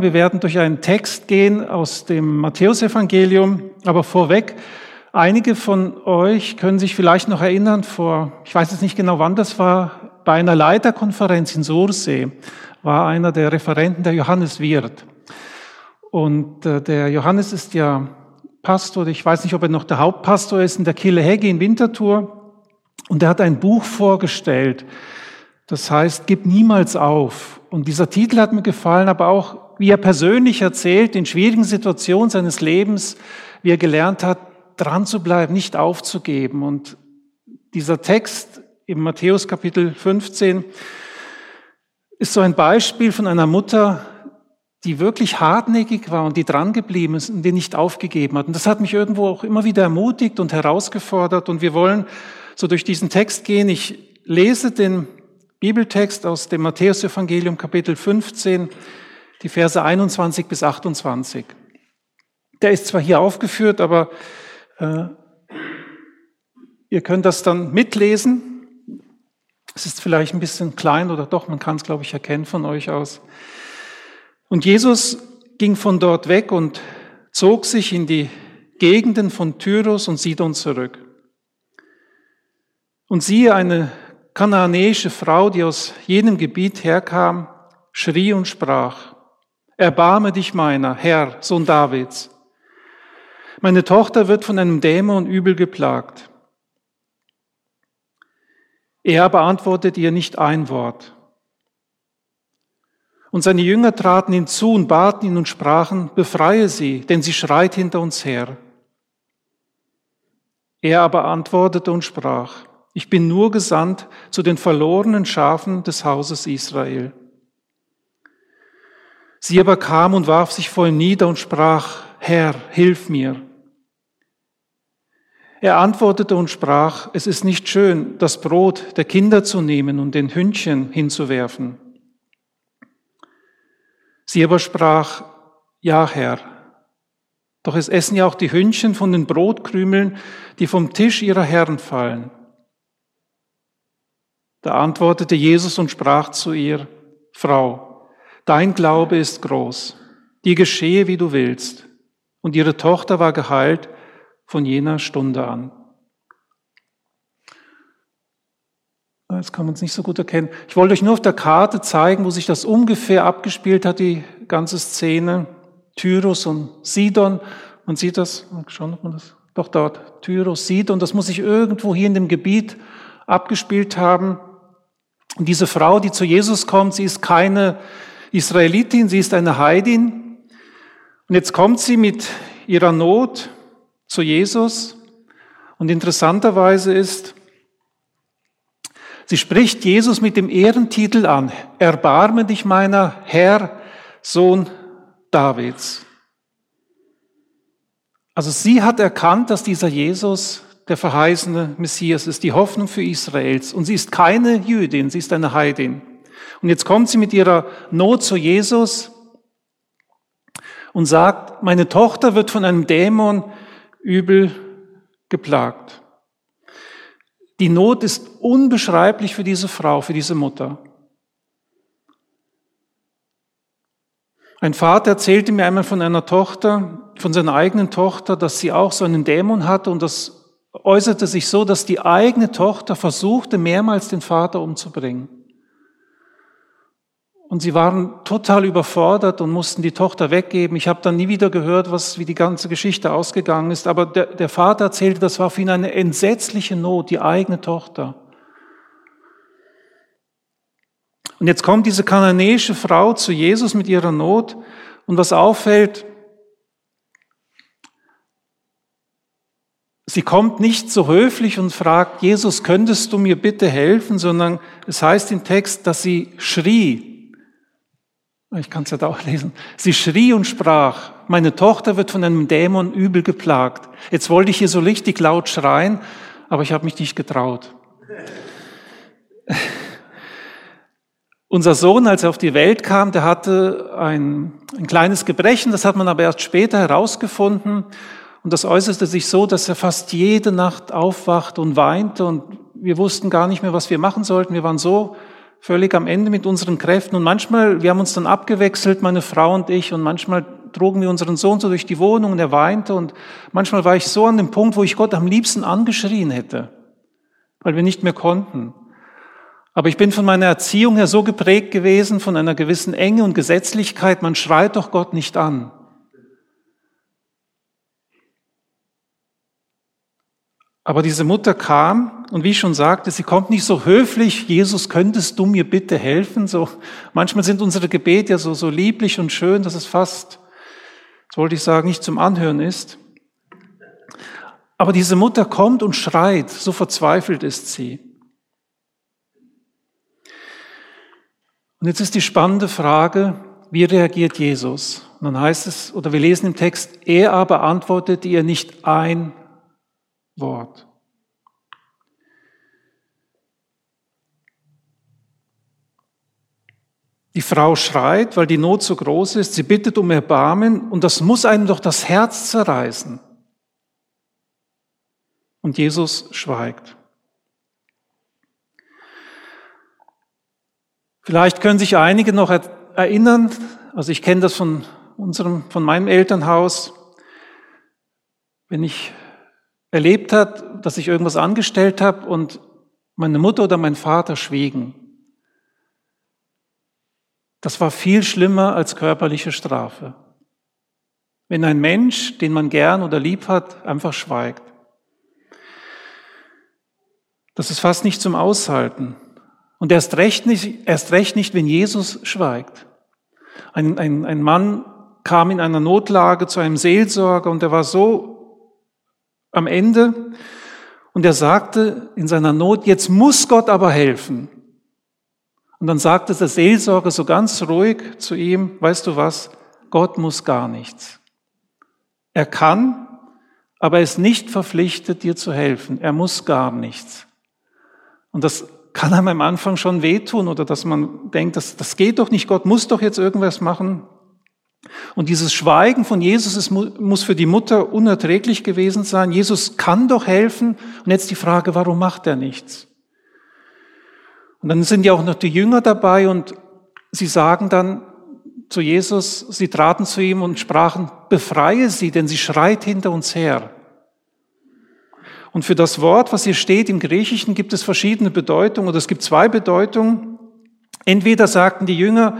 Wir werden durch einen Text gehen aus dem Matthäusevangelium, aber vorweg, einige von euch können sich vielleicht noch erinnern, vor, ich weiß jetzt nicht genau wann das war, bei einer Leiterkonferenz in Sursee war einer der Referenten der Johannes Wirth. Und äh, der Johannes ist ja Pastor, ich weiß nicht, ob er noch der Hauptpastor ist in der Kille Hegge in Winterthur. Und er hat ein Buch vorgestellt, das heißt, gib niemals auf. Und dieser Titel hat mir gefallen, aber auch wie er persönlich erzählt, in schwierigen Situationen seines Lebens, wie er gelernt hat, dran zu bleiben, nicht aufzugeben. Und dieser Text im Matthäus Kapitel 15 ist so ein Beispiel von einer Mutter, die wirklich hartnäckig war und die dran geblieben ist und die nicht aufgegeben hat. Und das hat mich irgendwo auch immer wieder ermutigt und herausgefordert. Und wir wollen so durch diesen Text gehen. Ich lese den Bibeltext aus dem Matthäusevangelium Kapitel 15, die Verse 21 bis 28. Der ist zwar hier aufgeführt, aber äh, ihr könnt das dann mitlesen. Es ist vielleicht ein bisschen klein oder doch, man kann es, glaube ich, erkennen von euch aus. Und Jesus ging von dort weg und zog sich in die Gegenden von Tyrus und Sidon zurück. Und siehe, eine kananäische Frau, die aus jenem Gebiet herkam, schrie und sprach, Erbarme dich meiner, Herr, Sohn Davids. Meine Tochter wird von einem Dämon übel geplagt. Er beantwortet ihr nicht ein Wort. Und seine Jünger traten hinzu und baten ihn und sprachen, befreie sie, denn sie schreit hinter uns her. Er aber antwortete und sprach, ich bin nur gesandt zu den verlorenen Schafen des Hauses Israel. Sie aber kam und warf sich vor ihm nieder und sprach, Herr, hilf mir. Er antwortete und sprach, es ist nicht schön, das Brot der Kinder zu nehmen und den Hündchen hinzuwerfen. Sie aber sprach, ja, Herr, doch es essen ja auch die Hündchen von den Brotkrümeln, die vom Tisch ihrer Herren fallen. Da antwortete Jesus und sprach zu ihr, Frau, Dein Glaube ist groß. Dir geschehe, wie du willst. Und ihre Tochter war geheilt von jener Stunde an. Jetzt kann man es nicht so gut erkennen. Ich wollte euch nur auf der Karte zeigen, wo sich das ungefähr abgespielt hat, die ganze Szene. Tyrus und Sidon. Man sieht das, schauen, ob man das, doch dort, Tyrus, Sidon, das muss sich irgendwo hier in dem Gebiet abgespielt haben. Und diese Frau, die zu Jesus kommt, sie ist keine Israelitin, sie ist eine Heidin. Und jetzt kommt sie mit ihrer Not zu Jesus. Und interessanterweise ist, sie spricht Jesus mit dem Ehrentitel an. Erbarme dich meiner Herr, Sohn Davids. Also sie hat erkannt, dass dieser Jesus der verheißene Messias ist, die Hoffnung für Israels. Und sie ist keine Jüdin, sie ist eine Heidin. Und jetzt kommt sie mit ihrer Not zu Jesus und sagt, meine Tochter wird von einem Dämon übel geplagt. Die Not ist unbeschreiblich für diese Frau, für diese Mutter. Ein Vater erzählte mir einmal von einer Tochter, von seiner eigenen Tochter, dass sie auch so einen Dämon hatte und das äußerte sich so, dass die eigene Tochter versuchte, mehrmals den Vater umzubringen. Und sie waren total überfordert und mussten die Tochter weggeben. Ich habe dann nie wieder gehört, was, wie die ganze Geschichte ausgegangen ist. Aber der, der Vater erzählte, das war für ihn eine entsetzliche Not, die eigene Tochter. Und jetzt kommt diese kananäische Frau zu Jesus mit ihrer Not. Und was auffällt, sie kommt nicht so höflich und fragt, Jesus, könntest du mir bitte helfen, sondern es heißt im Text, dass sie schrie, ich kann es ja da auch lesen. Sie schrie und sprach, meine Tochter wird von einem Dämon übel geplagt. Jetzt wollte ich hier so richtig laut schreien, aber ich habe mich nicht getraut. Unser Sohn, als er auf die Welt kam, der hatte ein, ein kleines Gebrechen, das hat man aber erst später herausgefunden. Und das äußerte sich so, dass er fast jede Nacht aufwachte und weinte und wir wussten gar nicht mehr, was wir machen sollten. Wir waren so völlig am Ende mit unseren Kräften. Und manchmal, wir haben uns dann abgewechselt, meine Frau und ich, und manchmal trugen wir unseren Sohn so durch die Wohnung und er weinte. Und manchmal war ich so an dem Punkt, wo ich Gott am liebsten angeschrien hätte, weil wir nicht mehr konnten. Aber ich bin von meiner Erziehung her so geprägt gewesen, von einer gewissen Enge und Gesetzlichkeit, man schreit doch Gott nicht an. Aber diese Mutter kam und wie ich schon sagte, sie kommt nicht so höflich, Jesus, könntest du mir bitte helfen? So, manchmal sind unsere Gebete ja so, so lieblich und schön, dass es fast, das wollte ich sagen, nicht zum Anhören ist. Aber diese Mutter kommt und schreit, so verzweifelt ist sie. Und jetzt ist die spannende Frage, wie reagiert Jesus? Und dann heißt es, oder wir lesen im Text, er aber antwortete ihr nicht ein Wort. Die Frau schreit, weil die Not so groß ist, sie bittet um Erbarmen und das muss einem doch das Herz zerreißen. Und Jesus schweigt. Vielleicht können sich einige noch erinnern, also ich kenne das von unserem, von meinem Elternhaus, wenn ich erlebt hat, dass ich irgendwas angestellt habe und meine Mutter oder mein Vater schwiegen. Das war viel schlimmer als körperliche Strafe. Wenn ein Mensch, den man gern oder lieb hat, einfach schweigt. Das ist fast nicht zum Aushalten. Und erst recht nicht, erst recht nicht wenn Jesus schweigt. Ein, ein, ein Mann kam in einer Notlage zu einem Seelsorger und er war so am Ende. Und er sagte in seiner Not, jetzt muss Gott aber helfen. Und dann sagte der Seelsorger so ganz ruhig zu ihm, weißt du was, Gott muss gar nichts. Er kann, aber er ist nicht verpflichtet, dir zu helfen. Er muss gar nichts. Und das kann einem am Anfang schon wehtun oder dass man denkt, das, das geht doch nicht, Gott muss doch jetzt irgendwas machen. Und dieses Schweigen von Jesus es muss für die Mutter unerträglich gewesen sein. Jesus kann doch helfen. Und jetzt die Frage, warum macht er nichts? Und dann sind ja auch noch die Jünger dabei und sie sagen dann zu Jesus, sie traten zu ihm und sprachen, befreie sie, denn sie schreit hinter uns her. Und für das Wort, was hier steht im Griechischen, gibt es verschiedene Bedeutungen oder es gibt zwei Bedeutungen. Entweder sagten die Jünger,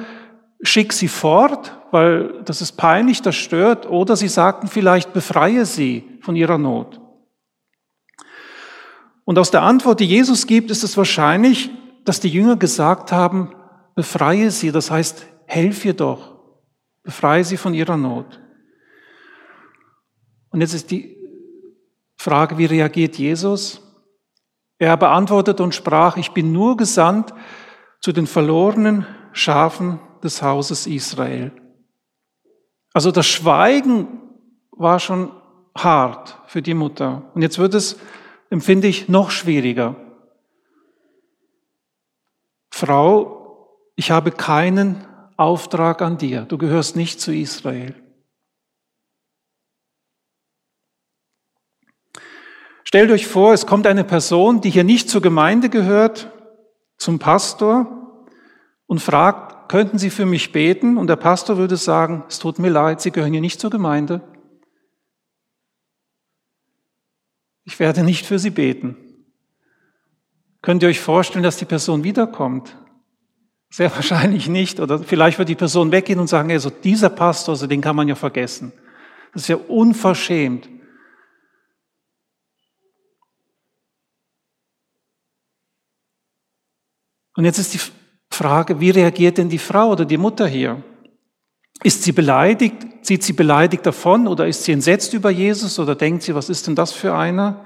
schick sie fort, weil das ist peinlich, das stört, oder sie sagten vielleicht, befreie sie von ihrer Not. Und aus der Antwort, die Jesus gibt, ist es wahrscheinlich, dass die Jünger gesagt haben, befreie sie, das heißt, helf ihr doch, befreie sie von ihrer Not. Und jetzt ist die Frage, wie reagiert Jesus? Er beantwortet und sprach, ich bin nur gesandt zu den verlorenen Schafen des Hauses Israel. Also das Schweigen war schon hart für die Mutter. Und jetzt wird es, empfinde ich, noch schwieriger. Frau, ich habe keinen Auftrag an dir. Du gehörst nicht zu Israel. Stellt euch vor, es kommt eine Person, die hier nicht zur Gemeinde gehört, zum Pastor und fragt, könnten Sie für mich beten? Und der Pastor würde sagen, es tut mir leid, Sie gehören hier nicht zur Gemeinde. Ich werde nicht für Sie beten. Könnt ihr euch vorstellen, dass die Person wiederkommt? Sehr wahrscheinlich nicht. Oder vielleicht wird die Person weggehen und sagen, also dieser Pastor, also den kann man ja vergessen. Das ist ja unverschämt. Und jetzt ist die Frage, wie reagiert denn die Frau oder die Mutter hier? Ist sie beleidigt? Zieht sie beleidigt davon oder ist sie entsetzt über Jesus oder denkt sie, was ist denn das für einer?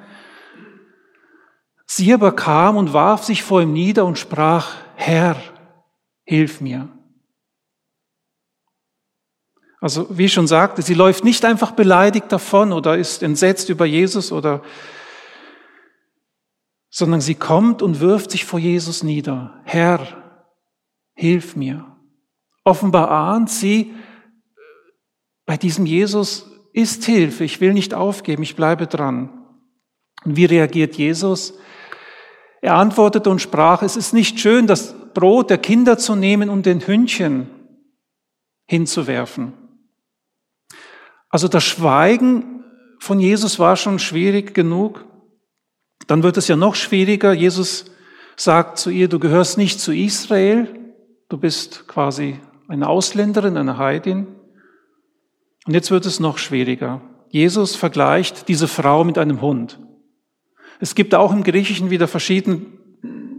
Sie aber kam und warf sich vor ihm nieder und sprach, Herr, hilf mir. Also wie ich schon sagte, sie läuft nicht einfach beleidigt davon oder ist entsetzt über Jesus oder sondern sie kommt und wirft sich vor Jesus nieder. Herr, hilf mir. Offenbar ahnt sie, bei diesem Jesus ist Hilfe, ich will nicht aufgeben, ich bleibe dran. Und wie reagiert Jesus? Er antwortete und sprach, es ist nicht schön, dass Brot der Kinder zu nehmen und den Hündchen hinzuwerfen. Also das Schweigen von Jesus war schon schwierig genug. Dann wird es ja noch schwieriger. Jesus sagt zu ihr, du gehörst nicht zu Israel, du bist quasi eine Ausländerin, eine Heidin. Und jetzt wird es noch schwieriger. Jesus vergleicht diese Frau mit einem Hund. Es gibt auch im Griechischen wieder verschiedene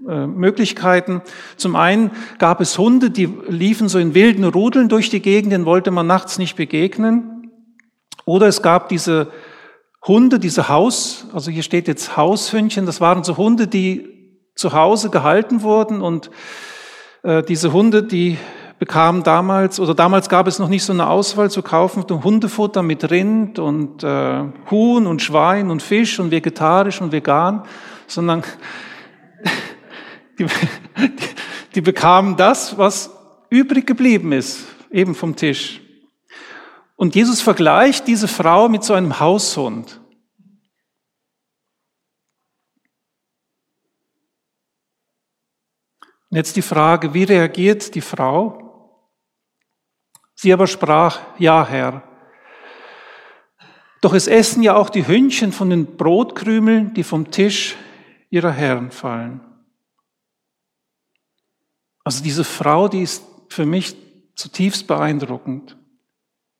äh, Möglichkeiten. Zum einen gab es Hunde, die liefen so in wilden Rudeln durch die Gegend, denen wollte man nachts nicht begegnen. Oder es gab diese Hunde, diese Haus, also hier steht jetzt Haushündchen, das waren so Hunde, die zu Hause gehalten wurden und diese Hunde, die bekam damals, oder damals gab es noch nicht so eine Auswahl zu kaufen, Hundefutter mit Rind und äh, Huhn und Schwein und Fisch und vegetarisch und vegan, sondern die, die bekamen das, was übrig geblieben ist, eben vom Tisch. Und Jesus vergleicht diese Frau mit so einem Haushund. Und jetzt die Frage, wie reagiert die Frau? Sie aber sprach, ja Herr. Doch es essen ja auch die Hündchen von den Brotkrümeln, die vom Tisch ihrer Herren fallen. Also diese Frau, die ist für mich zutiefst beeindruckend.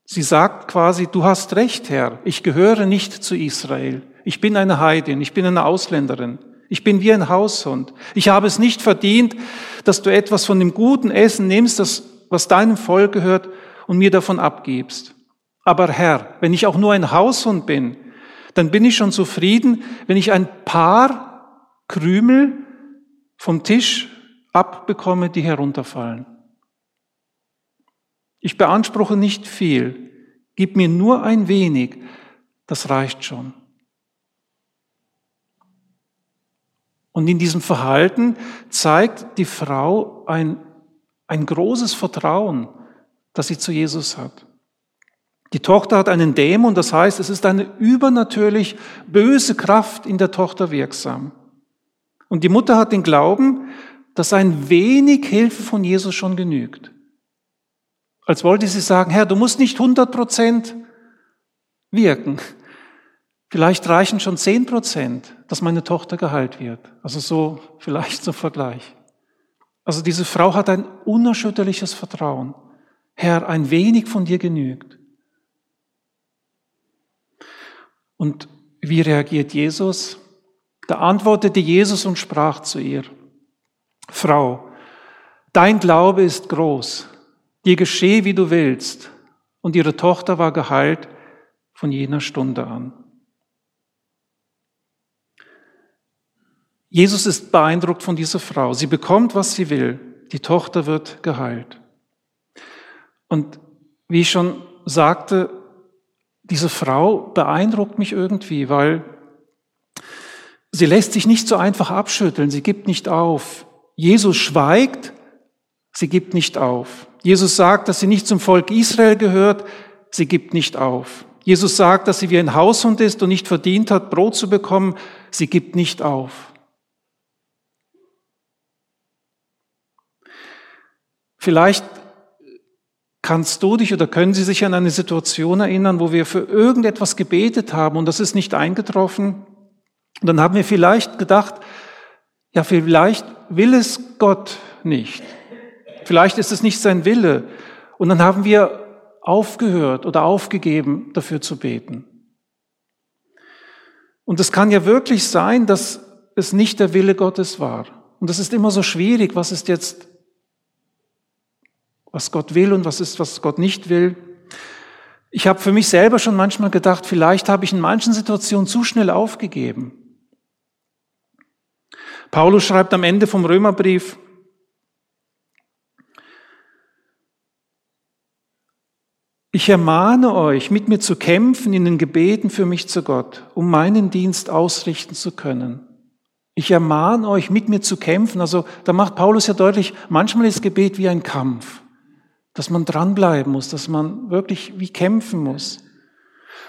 Sie sagt quasi, du hast recht, Herr, ich gehöre nicht zu Israel. Ich bin eine Heidin, ich bin eine Ausländerin. Ich bin wie ein Haushund. Ich habe es nicht verdient, dass du etwas von dem guten Essen nimmst, das, was deinem Volk gehört, und mir davon abgibst. Aber Herr, wenn ich auch nur ein Haushund bin, dann bin ich schon zufrieden, wenn ich ein paar Krümel vom Tisch abbekomme, die herunterfallen. Ich beanspruche nicht viel, gib mir nur ein wenig, das reicht schon. Und in diesem Verhalten zeigt die Frau ein, ein großes Vertrauen das sie zu Jesus hat. Die Tochter hat einen Dämon, das heißt, es ist eine übernatürlich böse Kraft in der Tochter wirksam. Und die Mutter hat den Glauben, dass ein wenig Hilfe von Jesus schon genügt. Als wollte sie sagen, Herr, du musst nicht 100 Prozent wirken. Vielleicht reichen schon 10 Prozent, dass meine Tochter geheilt wird. Also so, vielleicht zum Vergleich. Also diese Frau hat ein unerschütterliches Vertrauen. Herr, ein wenig von dir genügt. Und wie reagiert Jesus? Da antwortete Jesus und sprach zu ihr, Frau, dein Glaube ist groß, dir geschehe, wie du willst. Und ihre Tochter war geheilt von jener Stunde an. Jesus ist beeindruckt von dieser Frau. Sie bekommt, was sie will. Die Tochter wird geheilt. Und wie ich schon sagte, diese Frau beeindruckt mich irgendwie, weil sie lässt sich nicht so einfach abschütteln, sie gibt nicht auf. Jesus schweigt, sie gibt nicht auf. Jesus sagt, dass sie nicht zum Volk Israel gehört, sie gibt nicht auf. Jesus sagt, dass sie wie ein Haushund ist und nicht verdient hat, Brot zu bekommen, sie gibt nicht auf. Vielleicht Kannst du dich oder können Sie sich an eine Situation erinnern, wo wir für irgendetwas gebetet haben und das ist nicht eingetroffen? Und dann haben wir vielleicht gedacht, ja, vielleicht will es Gott nicht. Vielleicht ist es nicht sein Wille. Und dann haben wir aufgehört oder aufgegeben, dafür zu beten. Und es kann ja wirklich sein, dass es nicht der Wille Gottes war. Und das ist immer so schwierig. Was ist jetzt was Gott will und was ist, was Gott nicht will. Ich habe für mich selber schon manchmal gedacht, vielleicht habe ich in manchen Situationen zu schnell aufgegeben. Paulus schreibt am Ende vom Römerbrief, Ich ermahne euch, mit mir zu kämpfen in den Gebeten für mich zu Gott, um meinen Dienst ausrichten zu können. Ich ermahne euch, mit mir zu kämpfen. Also da macht Paulus ja deutlich, manchmal ist Gebet wie ein Kampf dass man dranbleiben muss, dass man wirklich wie kämpfen muss.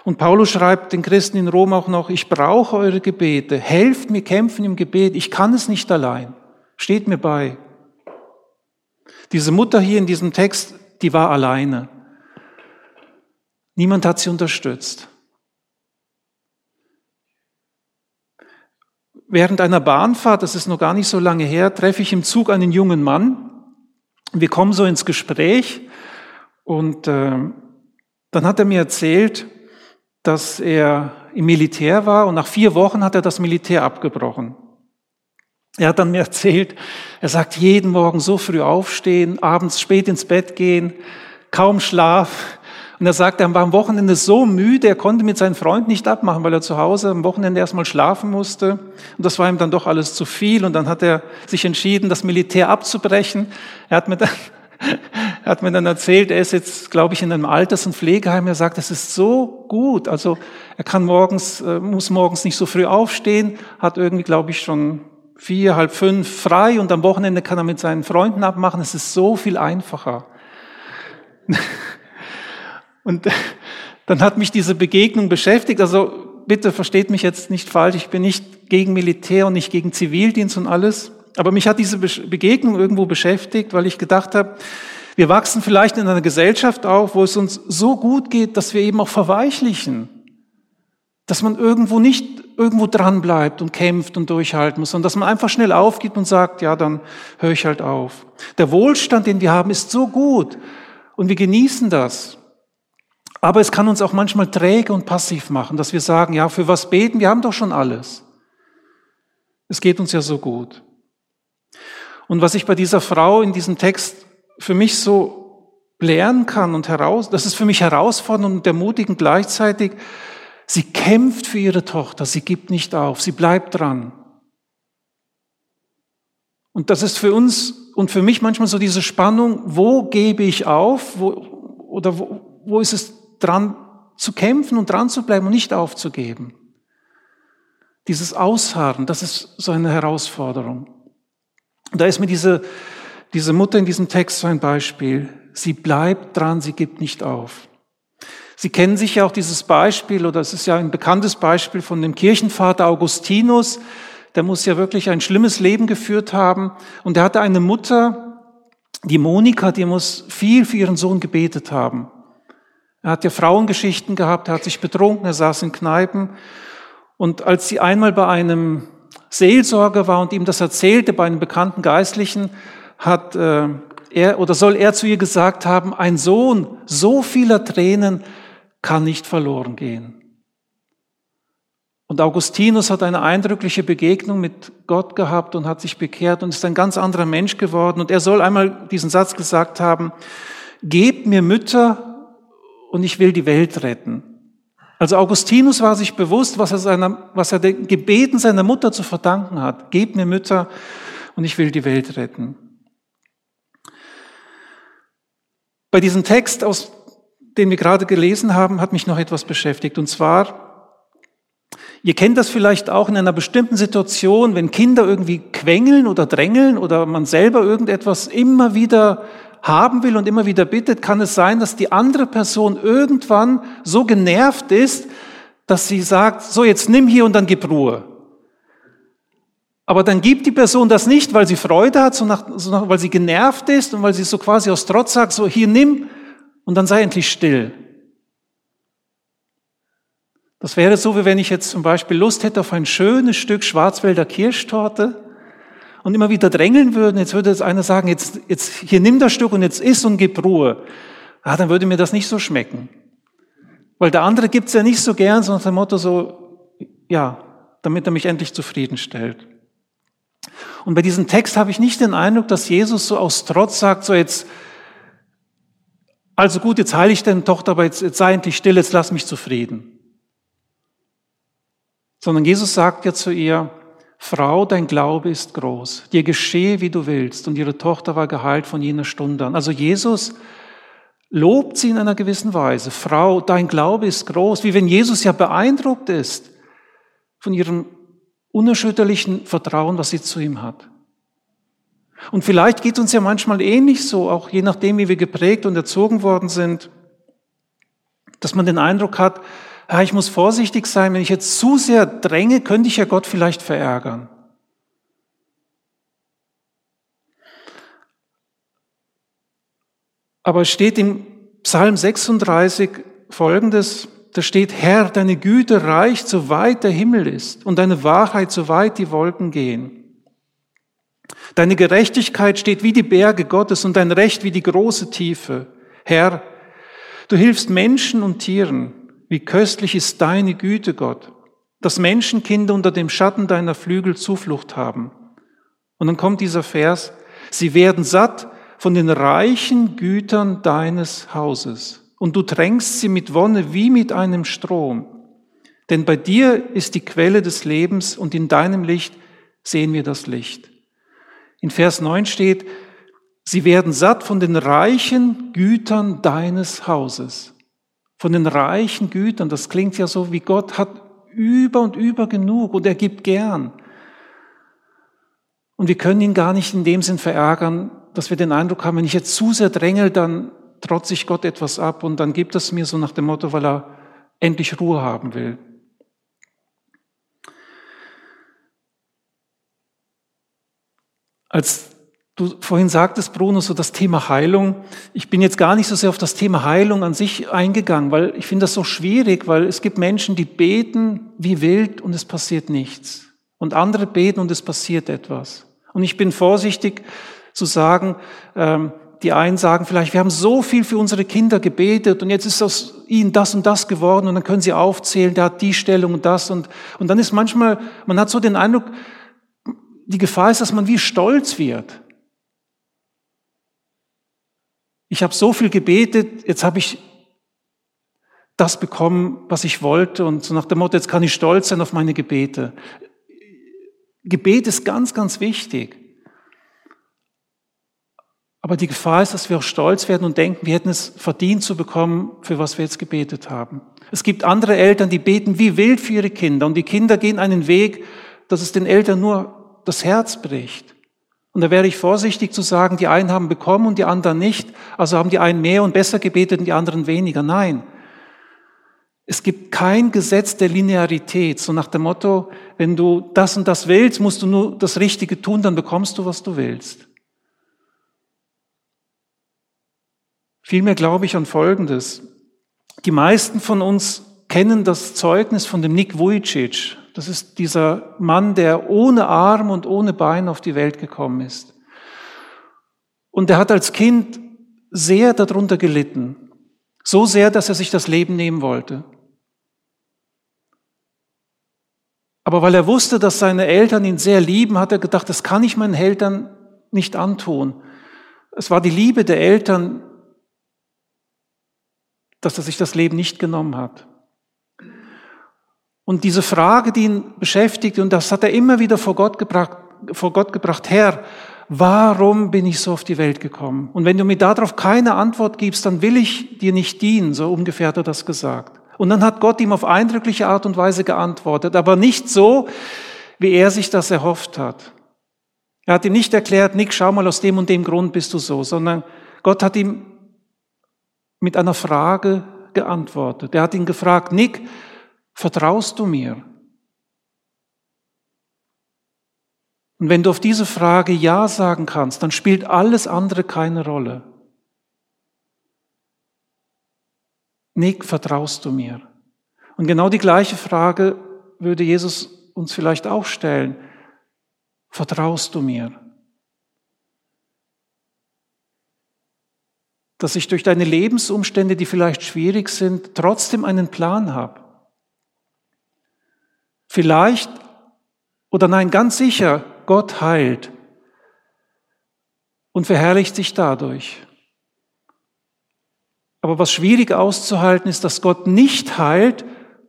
Und Paulus schreibt den Christen in Rom auch noch, ich brauche eure Gebete, helft mir kämpfen im Gebet, ich kann es nicht allein, steht mir bei. Diese Mutter hier in diesem Text, die war alleine. Niemand hat sie unterstützt. Während einer Bahnfahrt, das ist noch gar nicht so lange her, treffe ich im Zug einen jungen Mann. Wir kommen so ins Gespräch und äh, dann hat er mir erzählt, dass er im Militär war und nach vier Wochen hat er das Militär abgebrochen. Er hat dann mir erzählt, er sagt jeden Morgen so früh aufstehen, abends spät ins Bett gehen, kaum Schlaf. Und er sagt, er war am Wochenende so müde, er konnte mit seinem Freund nicht abmachen, weil er zu Hause am Wochenende erstmal schlafen musste. Und das war ihm dann doch alles zu viel. Und dann hat er sich entschieden, das Militär abzubrechen. Er hat mir dann, er hat mir dann erzählt, er ist jetzt, glaube ich, in einem Alters- und Pflegeheim. Er sagt, es ist so gut. Also er kann morgens, äh, muss morgens nicht so früh aufstehen, hat irgendwie, glaube ich, schon vier, halb fünf frei und am Wochenende kann er mit seinen Freunden abmachen. Es ist so viel einfacher. Und dann hat mich diese Begegnung beschäftigt. Also bitte versteht mich jetzt nicht falsch. Ich bin nicht gegen Militär und nicht gegen Zivildienst und alles. Aber mich hat diese Begegnung irgendwo beschäftigt, weil ich gedacht habe, wir wachsen vielleicht in einer Gesellschaft auf, wo es uns so gut geht, dass wir eben auch verweichlichen. Dass man irgendwo nicht irgendwo dran bleibt und kämpft und durchhalten muss, sondern dass man einfach schnell aufgibt und sagt, ja, dann höre ich halt auf. Der Wohlstand, den wir haben, ist so gut und wir genießen das. Aber es kann uns auch manchmal träge und passiv machen, dass wir sagen, ja, für was beten? Wir haben doch schon alles. Es geht uns ja so gut. Und was ich bei dieser Frau in diesem Text für mich so lernen kann und heraus, das ist für mich herausfordernd und ermutigend gleichzeitig, sie kämpft für ihre Tochter, sie gibt nicht auf, sie bleibt dran. Und das ist für uns und für mich manchmal so diese Spannung, wo gebe ich auf, wo, oder wo, wo ist es dran zu kämpfen und dran zu bleiben und nicht aufzugeben. Dieses Ausharren, das ist so eine Herausforderung. Und da ist mir diese, diese Mutter in diesem Text so ein Beispiel. Sie bleibt dran, sie gibt nicht auf. Sie kennen sicher auch dieses Beispiel, oder es ist ja ein bekanntes Beispiel von dem Kirchenvater Augustinus. Der muss ja wirklich ein schlimmes Leben geführt haben. Und er hatte eine Mutter, die Monika, die muss viel für ihren Sohn gebetet haben. Er hat ja Frauengeschichten gehabt, er hat sich betrunken, er saß in Kneipen. Und als sie einmal bei einem Seelsorger war und ihm das erzählte, bei einem bekannten Geistlichen, hat äh, er oder soll er zu ihr gesagt haben, ein Sohn so vieler Tränen kann nicht verloren gehen. Und Augustinus hat eine eindrückliche Begegnung mit Gott gehabt und hat sich bekehrt und ist ein ganz anderer Mensch geworden. Und er soll einmal diesen Satz gesagt haben, gebt mir Mütter und ich will die Welt retten. Also Augustinus war sich bewusst, was er, seiner, was er den Gebeten seiner Mutter zu verdanken hat. Gebt mir Mütter und ich will die Welt retten. Bei diesem Text, aus den wir gerade gelesen haben, hat mich noch etwas beschäftigt. Und zwar, ihr kennt das vielleicht auch in einer bestimmten Situation, wenn Kinder irgendwie quengeln oder drängeln oder man selber irgendetwas immer wieder haben will und immer wieder bittet, kann es sein, dass die andere Person irgendwann so genervt ist, dass sie sagt, so jetzt nimm hier und dann gib Ruhe. Aber dann gibt die Person das nicht, weil sie Freude hat, sondern weil sie genervt ist und weil sie so quasi aus Trotz sagt, so hier nimm und dann sei endlich still. Das wäre so, wie wenn ich jetzt zum Beispiel Lust hätte auf ein schönes Stück Schwarzwälder Kirschtorte und immer wieder drängeln würden, jetzt würde jetzt einer sagen, jetzt, jetzt hier nimm das Stück und jetzt iss und gib Ruhe. Ah, dann würde mir das nicht so schmecken. Weil der andere gibt's ja nicht so gern, sondern dem Motto so, ja, damit er mich endlich zufriedenstellt. Und bei diesem Text habe ich nicht den Eindruck, dass Jesus so aus Trotz sagt, so jetzt, also gut, jetzt heile ich deine Tochter, aber jetzt, jetzt sei endlich still, jetzt lass mich zufrieden. Sondern Jesus sagt ja zu ihr, Frau, dein Glaube ist groß, dir geschehe, wie du willst. Und ihre Tochter war geheilt von jener Stunde an. Also Jesus lobt sie in einer gewissen Weise. Frau, dein Glaube ist groß, wie wenn Jesus ja beeindruckt ist von ihrem unerschütterlichen Vertrauen, was sie zu ihm hat. Und vielleicht geht uns ja manchmal ähnlich so, auch je nachdem, wie wir geprägt und erzogen worden sind, dass man den Eindruck hat, ja, ich muss vorsichtig sein, wenn ich jetzt zu sehr dränge, könnte ich ja Gott vielleicht verärgern. Aber es steht im Psalm 36 folgendes, da steht, Herr, deine Güte reicht, so weit der Himmel ist und deine Wahrheit, so weit die Wolken gehen. Deine Gerechtigkeit steht wie die Berge Gottes und dein Recht wie die große Tiefe. Herr, du hilfst Menschen und Tieren. Wie köstlich ist deine Güte, Gott, dass Menschenkinder unter dem Schatten deiner Flügel Zuflucht haben. Und dann kommt dieser Vers, sie werden satt von den reichen Gütern deines Hauses und du tränkst sie mit Wonne wie mit einem Strom. Denn bei dir ist die Quelle des Lebens und in deinem Licht sehen wir das Licht. In Vers 9 steht, sie werden satt von den reichen Gütern deines Hauses. Von den reichen Gütern, das klingt ja so wie Gott hat über und über genug und er gibt gern. Und wir können ihn gar nicht in dem Sinn verärgern, dass wir den Eindruck haben, wenn ich jetzt zu sehr drängel, dann trotze ich Gott etwas ab und dann gibt es mir so nach dem Motto, weil er endlich Ruhe haben will. Als du vorhin sagtest, Bruno, so das Thema Heilung, ich bin jetzt gar nicht so sehr auf das Thema Heilung an sich eingegangen, weil ich finde das so schwierig, weil es gibt Menschen, die beten wie wild und es passiert nichts. Und andere beten und es passiert etwas. Und ich bin vorsichtig zu sagen, ähm, die einen sagen vielleicht, wir haben so viel für unsere Kinder gebetet und jetzt ist aus ihnen das und das geworden und dann können sie aufzählen, der hat die Stellung und das und, und dann ist manchmal, man hat so den Eindruck, die Gefahr ist, dass man wie stolz wird. Ich habe so viel gebetet, jetzt habe ich das bekommen, was ich wollte und so nach dem Motto, jetzt kann ich stolz sein auf meine Gebete. Gebet ist ganz, ganz wichtig. Aber die Gefahr ist, dass wir auch stolz werden und denken, wir hätten es verdient zu bekommen, für was wir jetzt gebetet haben. Es gibt andere Eltern, die beten wie wild für ihre Kinder und die Kinder gehen einen Weg, dass es den Eltern nur das Herz bricht. Und da wäre ich vorsichtig zu sagen, die einen haben bekommen und die anderen nicht, also haben die einen mehr und besser gebetet und die anderen weniger. Nein. Es gibt kein Gesetz der Linearität, so nach dem Motto, wenn du das und das willst, musst du nur das Richtige tun, dann bekommst du, was du willst. Vielmehr glaube ich an Folgendes. Die meisten von uns kennen das Zeugnis von dem Nick Vujicic. Das ist dieser Mann, der ohne Arm und ohne Bein auf die Welt gekommen ist. Und er hat als Kind sehr darunter gelitten. So sehr, dass er sich das Leben nehmen wollte. Aber weil er wusste, dass seine Eltern ihn sehr lieben, hat er gedacht, das kann ich meinen Eltern nicht antun. Es war die Liebe der Eltern, dass er sich das Leben nicht genommen hat. Und diese Frage, die ihn beschäftigt, und das hat er immer wieder vor Gott gebracht, vor Gott gebracht, Herr, warum bin ich so auf die Welt gekommen? Und wenn du mir darauf keine Antwort gibst, dann will ich dir nicht dienen, so ungefähr hat er das gesagt. Und dann hat Gott ihm auf eindrückliche Art und Weise geantwortet, aber nicht so, wie er sich das erhofft hat. Er hat ihm nicht erklärt, Nick, schau mal, aus dem und dem Grund bist du so, sondern Gott hat ihm mit einer Frage geantwortet. Er hat ihn gefragt, Nick, vertraust du mir? Und wenn du auf diese Frage Ja sagen kannst, dann spielt alles andere keine Rolle. Nick, vertraust du mir? Und genau die gleiche Frage würde Jesus uns vielleicht auch stellen. Vertraust du mir? dass ich durch deine Lebensumstände, die vielleicht schwierig sind, trotzdem einen Plan habe. Vielleicht oder nein, ganz sicher, Gott heilt und verherrlicht sich dadurch. Aber was schwierig auszuhalten ist, dass Gott nicht heilt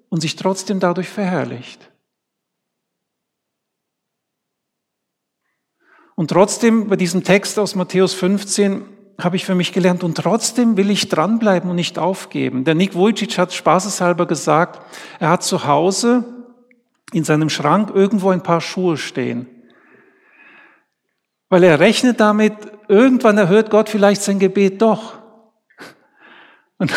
und sich trotzdem dadurch verherrlicht. Und trotzdem bei diesem Text aus Matthäus 15 habe ich für mich gelernt und trotzdem will ich dranbleiben und nicht aufgeben. Der Nick Vujicic hat spaßeshalber gesagt, er hat zu Hause in seinem Schrank irgendwo ein paar Schuhe stehen. Weil er rechnet damit, irgendwann erhört Gott vielleicht sein Gebet doch. Und,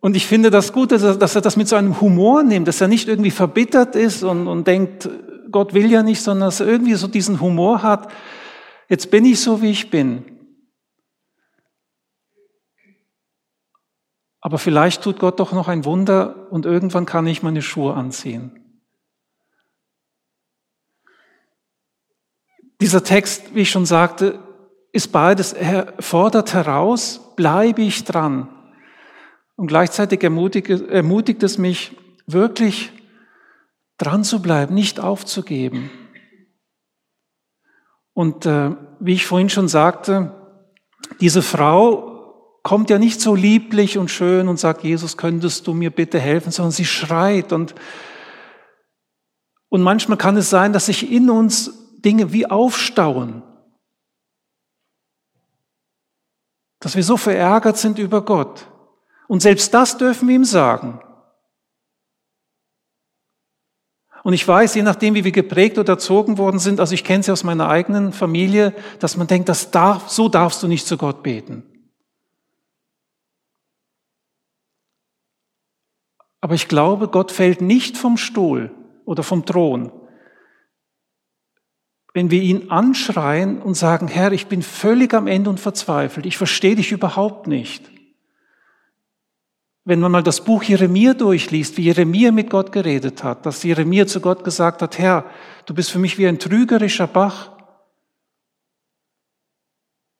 und ich finde das gut, dass er, dass er, das mit so einem Humor nimmt, dass er nicht irgendwie verbittert ist und, und denkt, Gott will ja nicht, sondern dass er irgendwie so diesen Humor hat. Jetzt bin ich so, wie ich bin. aber vielleicht tut Gott doch noch ein Wunder und irgendwann kann ich meine Schuhe anziehen. Dieser Text, wie ich schon sagte, ist beides. Er fordert heraus, bleibe ich dran. Und gleichzeitig ermutigt, ermutigt es mich, wirklich dran zu bleiben, nicht aufzugeben. Und äh, wie ich vorhin schon sagte, diese Frau kommt ja nicht so lieblich und schön und sagt, Jesus, könntest du mir bitte helfen, sondern sie schreit und, und manchmal kann es sein, dass sich in uns Dinge wie aufstauen. Dass wir so verärgert sind über Gott. Und selbst das dürfen wir ihm sagen. Und ich weiß, je nachdem, wie wir geprägt oder erzogen worden sind, also ich kenne ja aus meiner eigenen Familie, dass man denkt, das darf, so darfst du nicht zu Gott beten. Aber ich glaube, Gott fällt nicht vom Stuhl oder vom Thron, wenn wir ihn anschreien und sagen, Herr, ich bin völlig am Ende und verzweifelt, ich verstehe dich überhaupt nicht. Wenn man mal das Buch Jeremia durchliest, wie Jeremia mit Gott geredet hat, dass Jeremia zu Gott gesagt hat, Herr, du bist für mich wie ein trügerischer Bach.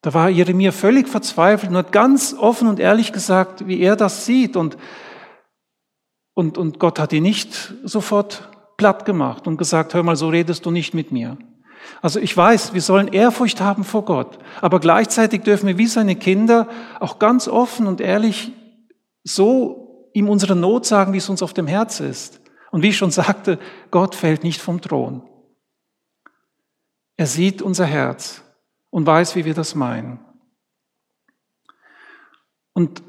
Da war Jeremia völlig verzweifelt und hat ganz offen und ehrlich gesagt, wie er das sieht. Und, und, und Gott hat ihn nicht sofort platt gemacht und gesagt, hör mal, so redest du nicht mit mir. Also ich weiß, wir sollen Ehrfurcht haben vor Gott, aber gleichzeitig dürfen wir wie seine Kinder auch ganz offen und ehrlich so ihm unsere Not sagen, wie es uns auf dem Herz ist. Und wie ich schon sagte, Gott fällt nicht vom Thron. Er sieht unser Herz und weiß, wie wir das meinen. Und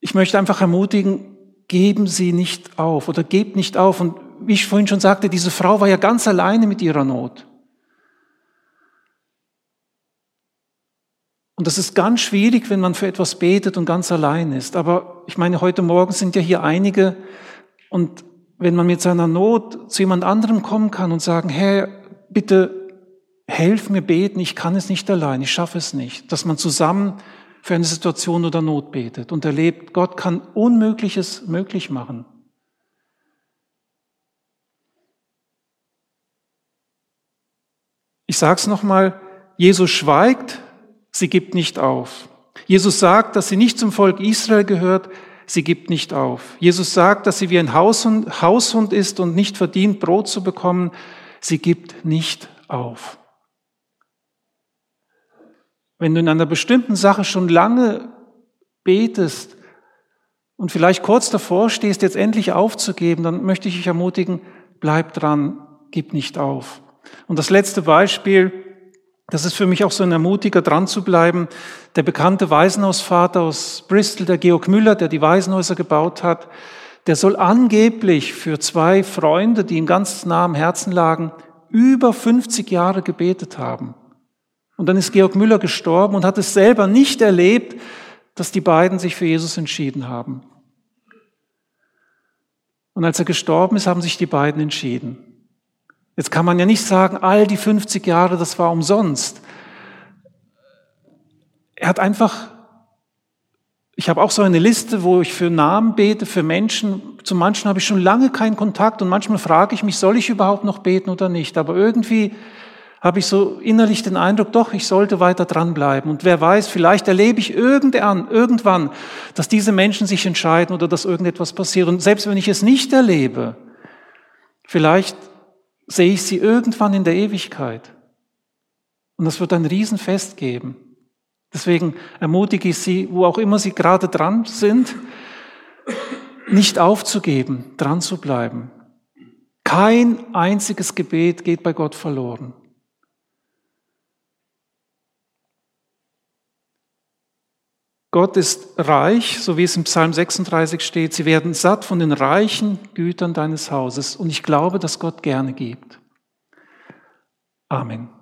ich möchte einfach ermutigen, geben Sie nicht auf oder gebt nicht auf. Und wie ich vorhin schon sagte, diese Frau war ja ganz alleine mit ihrer Not. Und das ist ganz schwierig, wenn man für etwas betet und ganz allein ist. Aber ich meine, heute Morgen sind ja hier einige und wenn man mit seiner Not zu jemand anderem kommen kann und sagen, Herr, bitte helf mir beten, ich kann es nicht allein, ich schaffe es nicht, dass man zusammen für eine Situation oder Not betet und erlebt, Gott kann Unmögliches möglich machen. Ich sage es nochmal, Jesus schweigt, sie gibt nicht auf. Jesus sagt, dass sie nicht zum Volk Israel gehört, sie gibt nicht auf. Jesus sagt, dass sie wie ein Haushund, Haushund ist und nicht verdient, Brot zu bekommen, sie gibt nicht auf. Wenn du in einer bestimmten Sache schon lange betest und vielleicht kurz davor stehst, jetzt endlich aufzugeben, dann möchte ich dich ermutigen, bleib dran, gib nicht auf. Und das letzte Beispiel, das ist für mich auch so ein Ermutiger, dran zu bleiben. Der bekannte Waisenhausvater aus Bristol, der Georg Müller, der die Waisenhäuser gebaut hat, der soll angeblich für zwei Freunde, die ihm ganz nah am Herzen lagen, über 50 Jahre gebetet haben. Und dann ist Georg Müller gestorben und hat es selber nicht erlebt, dass die beiden sich für Jesus entschieden haben. Und als er gestorben ist, haben sich die beiden entschieden. Jetzt kann man ja nicht sagen, all die 50 Jahre, das war umsonst. Er hat einfach, ich habe auch so eine Liste, wo ich für Namen bete, für Menschen. Zu manchen habe ich schon lange keinen Kontakt und manchmal frage ich mich, soll ich überhaupt noch beten oder nicht? Aber irgendwie habe ich so innerlich den Eindruck, doch, ich sollte weiter dranbleiben. Und wer weiß, vielleicht erlebe ich irgendwann, dass diese Menschen sich entscheiden oder dass irgendetwas passiert. Und selbst wenn ich es nicht erlebe, vielleicht sehe ich sie irgendwann in der Ewigkeit. Und das wird ein Riesenfest geben. Deswegen ermutige ich Sie, wo auch immer Sie gerade dran sind, nicht aufzugeben, dran zu bleiben. Kein einziges Gebet geht bei Gott verloren. Gott ist reich, so wie es im Psalm 36 steht. Sie werden satt von den reichen Gütern deines Hauses. Und ich glaube, dass Gott gerne gibt. Amen.